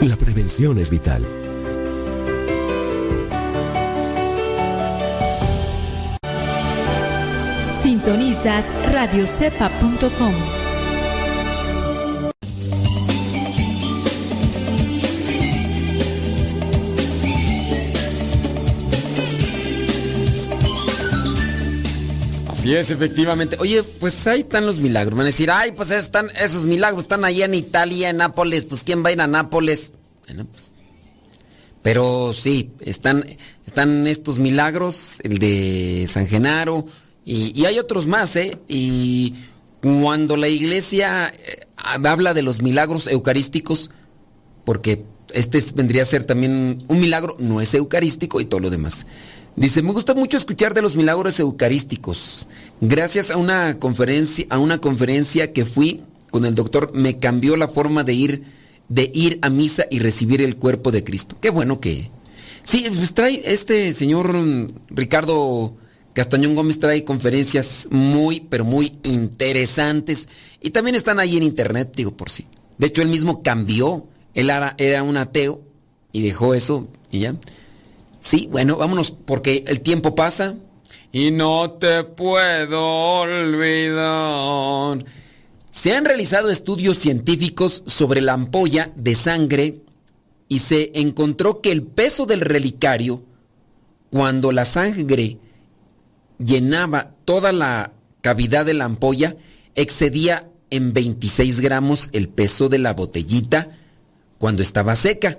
La prevención es vital. Sintonizas radiocepa.com. Así es, efectivamente. Oye, pues ahí están los milagros. Van a decir, ay, pues están, esos milagros están allá en Italia, en Nápoles. Pues ¿quién va a ir a Nápoles? Bueno, pues. Pero sí, están, están estos milagros, el de San Genaro, y, hay otros más, ¿eh? Y cuando la iglesia eh, habla de los milagros eucarísticos, porque este vendría a ser también un milagro, no es eucarístico y todo lo demás. Dice, me gusta mucho escuchar de los milagros eucarísticos. Gracias a una conferencia, a una conferencia que fui con el doctor, me cambió la forma de ir, de ir a misa y recibir el cuerpo de Cristo. Qué bueno que. Sí, pues trae este señor Ricardo Castañón Gómez trae conferencias muy, pero muy interesantes. Y también están ahí en internet, digo por sí. De hecho, él mismo cambió. Él era, era un ateo y dejó eso y ya. Sí, bueno, vámonos, porque el tiempo pasa y no te puedo olvidar. Se han realizado estudios científicos sobre la ampolla de sangre y se encontró que el peso del relicario, cuando la sangre llenaba toda la cavidad de la ampolla, excedía en 26 gramos el peso de la botellita cuando estaba seca,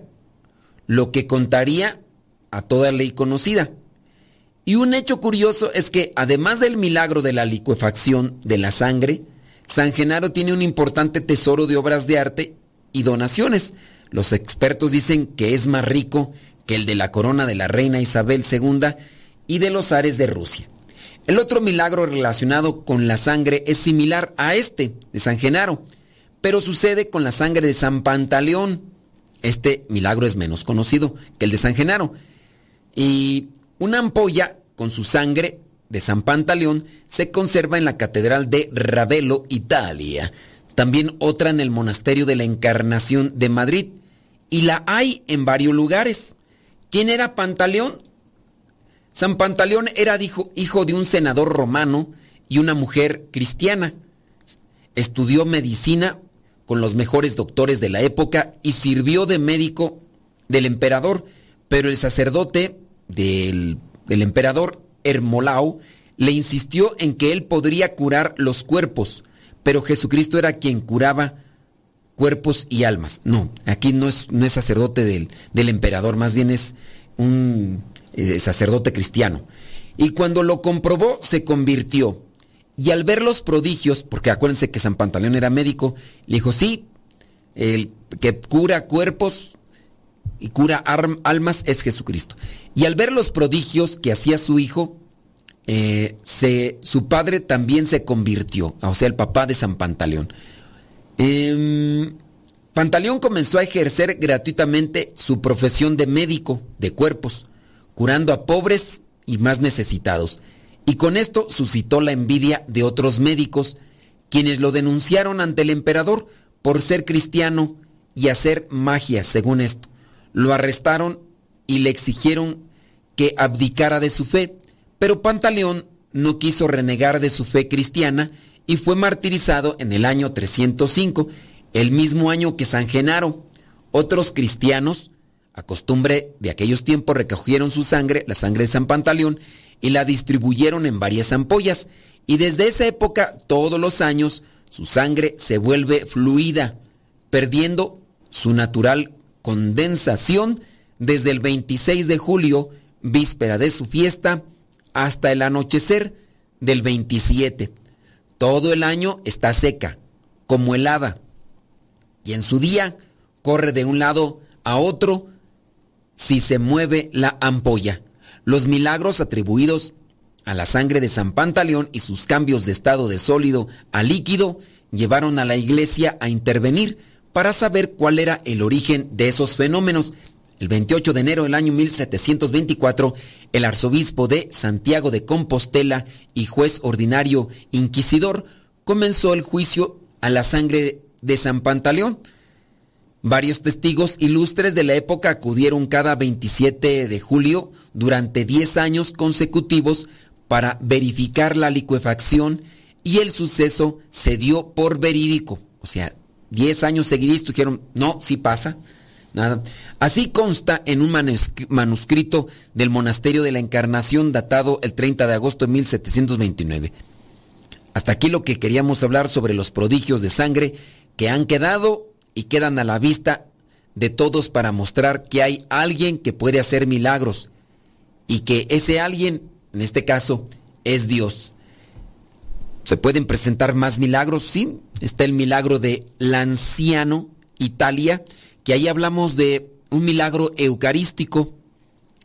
lo que contaría a toda ley conocida. Y un hecho curioso es que, además del milagro de la licuefacción de la sangre, San Genaro tiene un importante tesoro de obras de arte y donaciones. Los expertos dicen que es más rico que el de la corona de la reina Isabel II y de los ares de Rusia. El otro milagro relacionado con la sangre es similar a este de San Genaro, pero sucede con la sangre de San Pantaleón. Este milagro es menos conocido que el de San Genaro. Y una ampolla con su sangre de San Pantaleón se conserva en la Catedral de Ravello, Italia. También otra en el Monasterio de la Encarnación de Madrid. Y la hay en varios lugares. ¿Quién era Pantaleón? San Pantaleón era hijo, hijo de un senador romano y una mujer cristiana. Estudió medicina con los mejores doctores de la época y sirvió de médico del emperador, pero el sacerdote del, emperador Hermolao le insistió en que él podría curar los cuerpos, pero Jesucristo era quien curaba cuerpos y almas. No, aquí no es, no es sacerdote del, emperador, más bien es un eh, sacerdote cristiano. Y cuando lo comprobó, se convirtió. Y al ver los prodigios, porque acuérdense que San Pantaleón era médico, le dijo, sí, el que cura cuerpos y cura almas es Jesucristo. Y al ver los prodigios que hacía su hijo, eh, se, su padre también se convirtió, o sea, el papá de San Pantaleón. Em, Pantaleón comenzó a ejercer gratuitamente su profesión de médico de cuerpos, curando a pobres y más necesitados. Y con esto suscitó la envidia de otros médicos, quienes lo denunciaron ante el emperador por ser cristiano y hacer magia, según esto. Lo arrestaron y le exigieron que abdicara de su fe, pero Pantaleón no quiso renegar de su fe cristiana y fue martirizado en el año 305, el mismo año que San Genaro. Otros cristianos, a costumbre de aquellos tiempos, recogieron su sangre, la sangre de San Pantaleón, y la distribuyeron en varias ampollas, y desde esa época, todos los años, su sangre se vuelve fluida, perdiendo su natural condensación desde el 26 de julio, víspera de su fiesta, hasta el anochecer del 27. Todo el año está seca, como helada, y en su día corre de un lado a otro si se mueve la ampolla. Los milagros atribuidos a la sangre de San Pantaleón y sus cambios de estado de sólido a líquido llevaron a la iglesia a intervenir para saber cuál era el origen de esos fenómenos. El 28 de enero del año 1724, el arzobispo de Santiago de Compostela y juez ordinario inquisidor comenzó el juicio a la sangre de San Pantaleón. Varios testigos ilustres de la época acudieron cada 27 de julio durante 10 años consecutivos para verificar la licuefacción y el suceso se dio por verídico. O sea, 10 años seguidos dijeron, no, sí pasa. Nada. Así consta en un manuscrito del Monasterio de la Encarnación datado el 30 de agosto de 1729. Hasta aquí lo que queríamos hablar sobre los prodigios de sangre que han quedado y quedan a la vista de todos para mostrar que hay alguien que puede hacer milagros y que ese alguien, en este caso, es Dios. ¿Se pueden presentar más milagros? Sí, está el milagro de Lanciano, Italia, que ahí hablamos de un milagro eucarístico,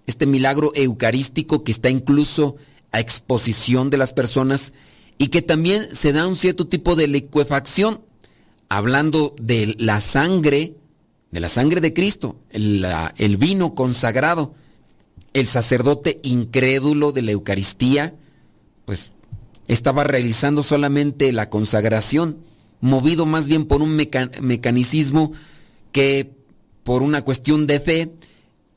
este milagro eucarístico que está incluso a exposición de las personas y que también se da un cierto tipo de liquefacción, hablando de la sangre, de la sangre de Cristo, el, el vino consagrado. El sacerdote incrédulo de la Eucaristía, pues estaba realizando solamente la consagración, movido más bien por un mecanicismo que por una cuestión de fe,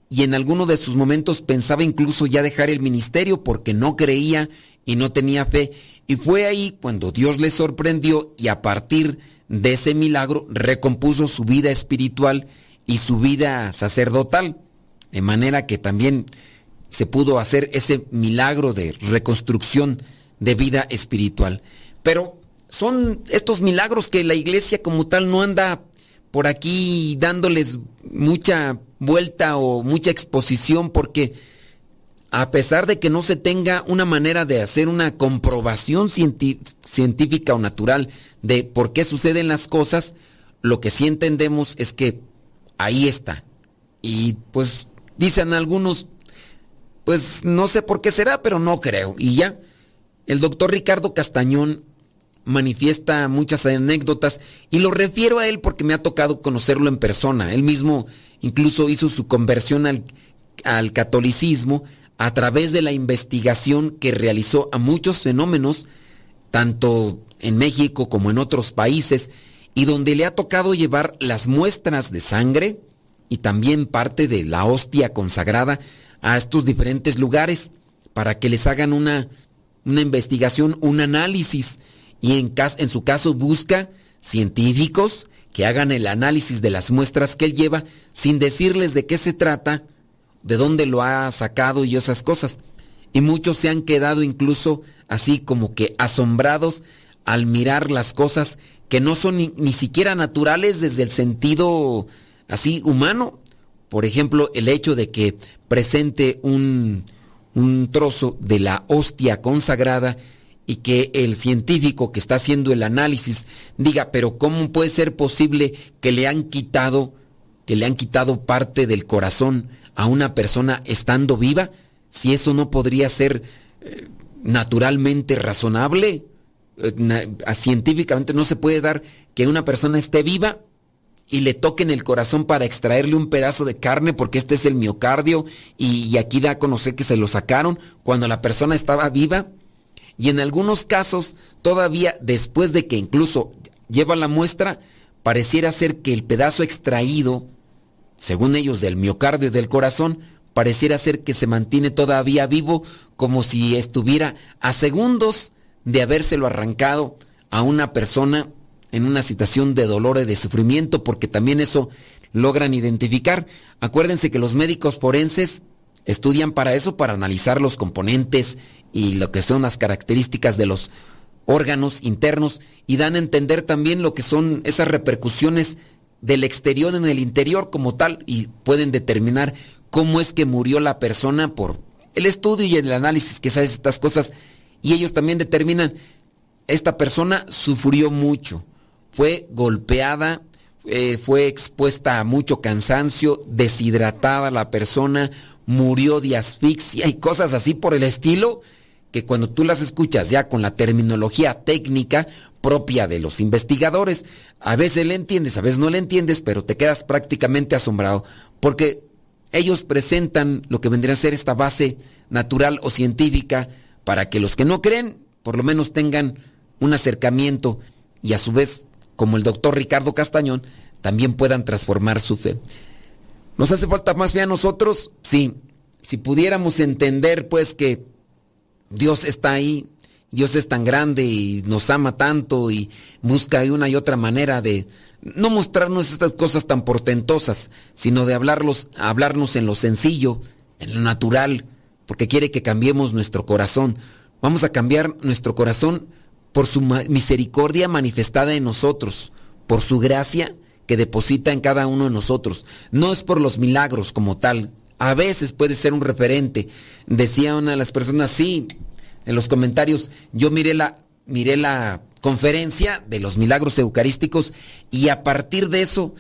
y en alguno de sus momentos pensaba incluso ya dejar el ministerio porque no creía y no tenía fe. Y fue ahí cuando Dios le sorprendió y a partir de ese milagro recompuso su vida espiritual y su vida sacerdotal. De manera que también se pudo hacer ese milagro de reconstrucción de vida espiritual. Pero son estos milagros que la iglesia como tal no anda por aquí dándoles mucha vuelta o mucha exposición porque a pesar de que no se tenga una manera de hacer una comprobación científica o natural de por qué suceden las cosas, lo que sí entendemos es que ahí está. Y pues dicen algunos, pues no sé por qué será, pero no creo. Y ya, el doctor Ricardo Castañón manifiesta muchas anécdotas y lo refiero a él porque me ha tocado conocerlo en persona. Él mismo incluso hizo su conversión al, al catolicismo a través de la investigación que realizó a muchos fenómenos, tanto en México como en otros países, y donde le ha tocado llevar las muestras de sangre y también parte de la hostia consagrada a estos diferentes lugares para que les hagan una, una investigación, un análisis y en, su caso busca científicos que hagan el análisis de las muestras que él lleva sin decirles de qué se trata, de dónde lo ha sacado y esas cosas. Y muchos se han quedado incluso así como que asombrados al mirar las cosas que no son ni, ni siquiera naturales desde el sentido así humano. Por ejemplo, el hecho de que presente un, un trozo de la hostia consagrada y que el científico que está haciendo el análisis diga, pero ¿cómo puede ser posible que le han quitado, que le han quitado parte del corazón a una persona estando viva? Si eso no podría ser eh, naturalmente razonable, eh, científicamente no se puede dar que una persona esté viva y le toquen el corazón para extraerle un pedazo de carne porque este es el miocardio y, aquí da a conocer que se lo sacaron cuando la persona estaba viva. Y en algunos casos, todavía después de que incluso lleva la muestra, pareciera ser que el pedazo extraído, según ellos, del miocardio y del corazón, pareciera ser que se mantiene todavía vivo como si estuviera a segundos de habérselo arrancado a una persona en una situación de dolor y de sufrimiento, porque también eso logran identificar. Acuérdense que los médicos forenses estudian para eso, para analizar los componentes y lo que son las características de los órganos internos y dan a entender también lo que son esas repercusiones del exterior en el interior como tal y pueden determinar cómo es que murió la persona por el estudio y el análisis que sabe estas cosas. Y ellos también determinan esta persona sufrió mucho fue golpeada, eh, fue expuesta a mucho cansancio, deshidratada la persona, murió de asfixia y cosas así por el estilo, que cuando tú las escuchas ya con la terminología técnica propia de los investigadores, a veces le entiendes, a veces no le entiendes, pero te quedas prácticamente asombrado, porque ellos presentan lo que vendría a ser esta base natural o científica para que los que no creen, por lo menos tengan un acercamiento y a su vez como el doctor Ricardo Castañón, también puedan transformar su fe. ¿Nos hace falta más fe a nosotros? Sí. Si pudiéramos entender pues que Dios está ahí, Dios es tan grande y nos ama tanto y busca una y otra manera de no mostrarnos estas cosas tan portentosas, sino de hablarlos, hablarnos en lo sencillo, en lo natural, porque quiere que cambiemos nuestro corazón. Vamos a cambiar nuestro corazón por su misericordia manifestada en nosotros, por su gracia que deposita en cada uno de nosotros. No es por los milagros como tal. A veces puede ser un referente. Decía una de las personas, sí, en los comentarios, yo miré la, miré la conferencia de los milagros eucarísticos y a partir de eso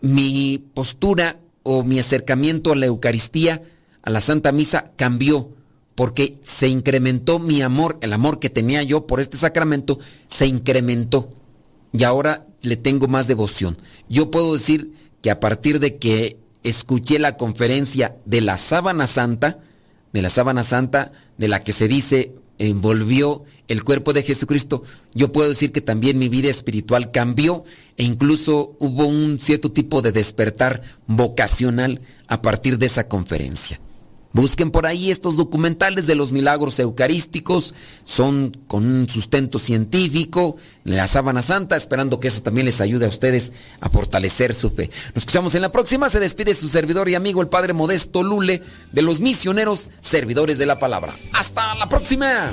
mi postura o mi acercamiento a la Eucaristía, a la Santa Misa, cambió porque se incrementó mi amor, el amor que tenía yo por este sacramento, se incrementó y ahora le tengo más devoción. Yo puedo decir que a partir de que escuché la conferencia de la sábana santa, de la sábana santa, de la que se dice envolvió el cuerpo de Jesucristo, yo puedo decir que también mi vida espiritual cambió e incluso hubo un cierto tipo de despertar vocacional a partir de esa conferencia. Busquen por ahí estos documentales de los milagros eucarísticos, son con un sustento científico, la sábana santa, esperando que eso también les ayude a ustedes a fortalecer su fe. Nos escuchamos en la próxima, se despide su servidor y amigo el Padre Modesto Lule de los misioneros servidores de la palabra. Hasta la próxima.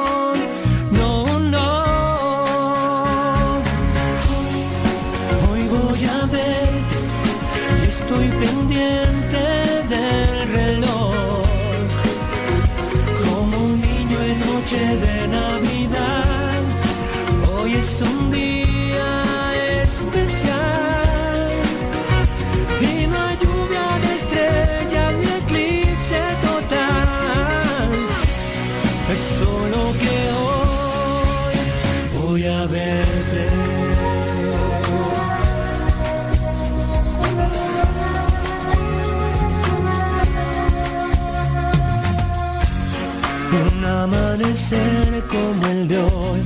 ser como el de hoy.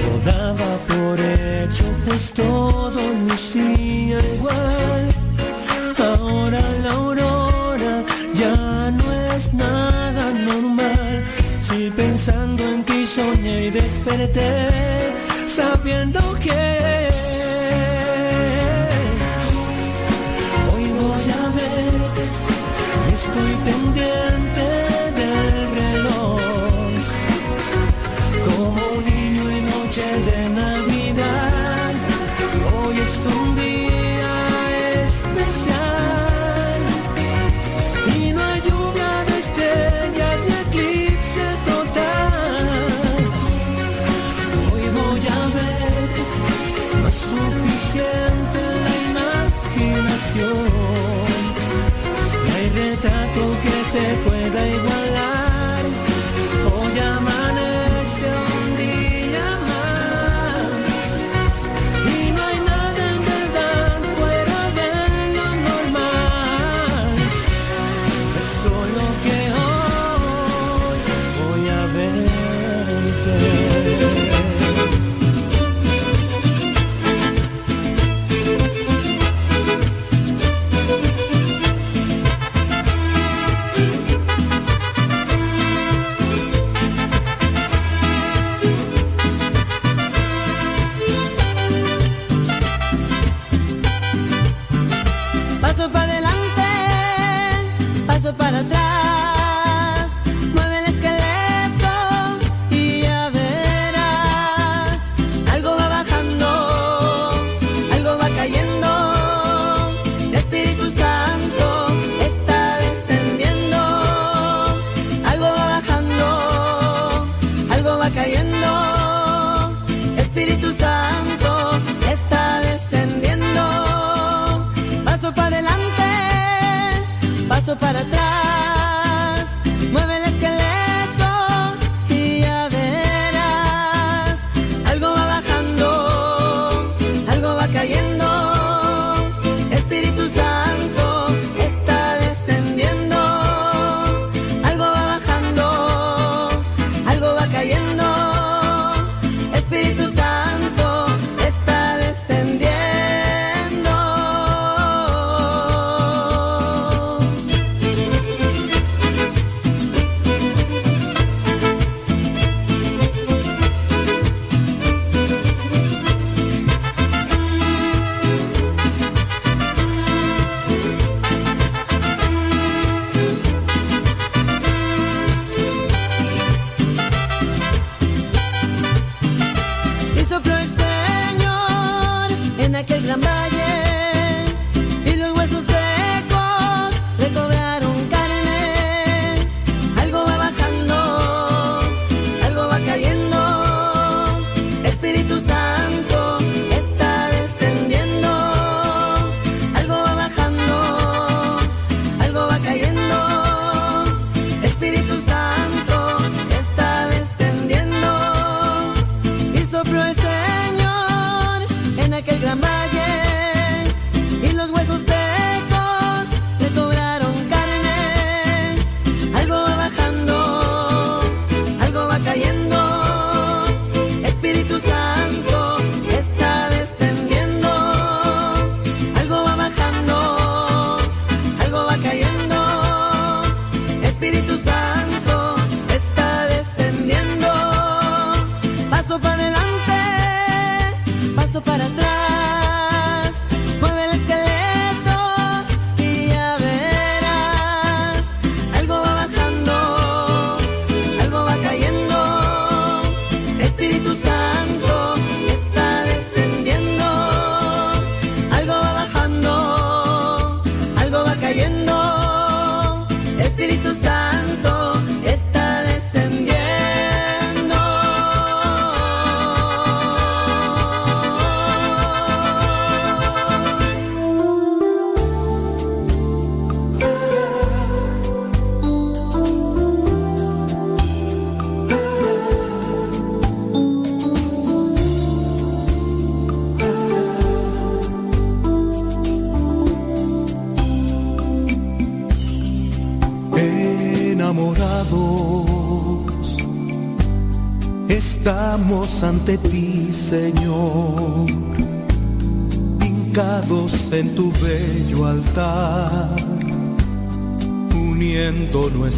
Lo daba por hecho, pues todo lucía igual. Ahora la aurora ya no es nada normal. Si pensando en ti soñé y desperté, sabiendo que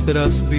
nuestras vidas